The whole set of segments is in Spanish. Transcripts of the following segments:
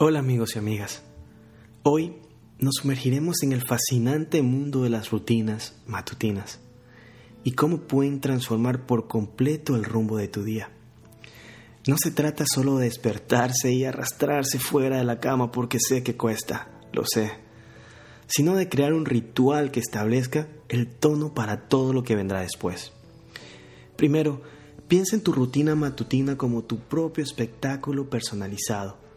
Hola amigos y amigas. Hoy nos sumergiremos en el fascinante mundo de las rutinas matutinas y cómo pueden transformar por completo el rumbo de tu día. No se trata solo de despertarse y arrastrarse fuera de la cama porque sé que cuesta, lo sé, sino de crear un ritual que establezca el tono para todo lo que vendrá después. Primero, piensa en tu rutina matutina como tu propio espectáculo personalizado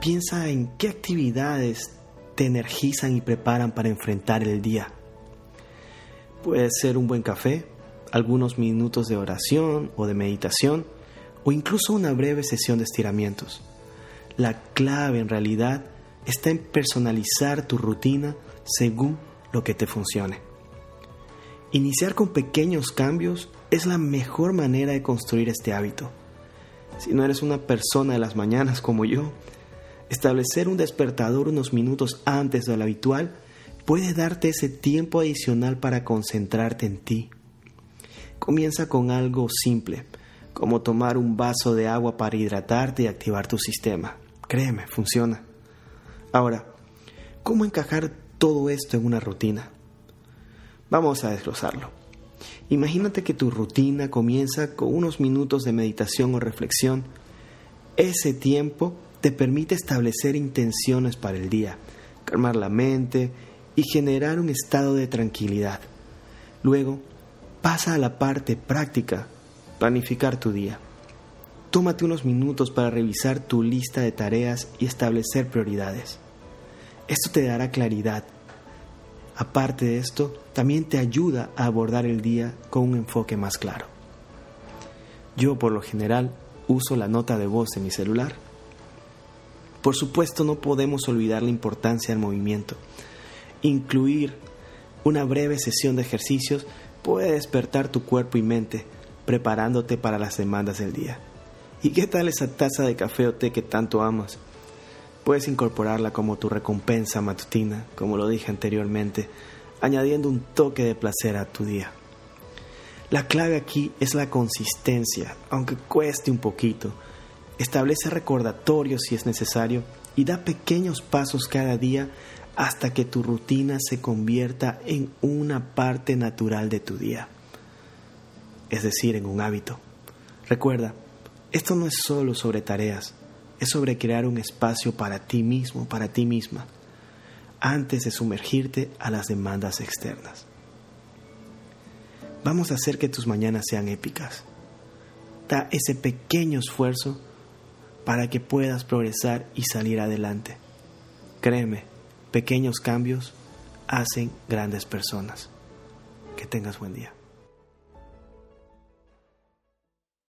Piensa en qué actividades te energizan y preparan para enfrentar el día. Puede ser un buen café, algunos minutos de oración o de meditación, o incluso una breve sesión de estiramientos. La clave en realidad está en personalizar tu rutina según lo que te funcione. Iniciar con pequeños cambios es la mejor manera de construir este hábito. Si no eres una persona de las mañanas como yo, Establecer un despertador unos minutos antes de lo habitual puede darte ese tiempo adicional para concentrarte en ti. Comienza con algo simple, como tomar un vaso de agua para hidratarte y activar tu sistema. Créeme, funciona. Ahora, ¿cómo encajar todo esto en una rutina? Vamos a desglosarlo. Imagínate que tu rutina comienza con unos minutos de meditación o reflexión. Ese tiempo te permite establecer intenciones para el día, calmar la mente y generar un estado de tranquilidad. Luego, pasa a la parte práctica, planificar tu día. Tómate unos minutos para revisar tu lista de tareas y establecer prioridades. Esto te dará claridad. Aparte de esto, también te ayuda a abordar el día con un enfoque más claro. Yo por lo general uso la nota de voz de mi celular por supuesto, no podemos olvidar la importancia del movimiento. Incluir una breve sesión de ejercicios puede despertar tu cuerpo y mente, preparándote para las demandas del día. ¿Y qué tal esa taza de café o té que tanto amas? Puedes incorporarla como tu recompensa matutina, como lo dije anteriormente, añadiendo un toque de placer a tu día. La clave aquí es la consistencia, aunque cueste un poquito Establece recordatorios si es necesario y da pequeños pasos cada día hasta que tu rutina se convierta en una parte natural de tu día, es decir, en un hábito. Recuerda, esto no es solo sobre tareas, es sobre crear un espacio para ti mismo, para ti misma, antes de sumergirte a las demandas externas. Vamos a hacer que tus mañanas sean épicas. Da ese pequeño esfuerzo para que puedas progresar y salir adelante. Créeme, pequeños cambios hacen grandes personas. Que tengas buen día.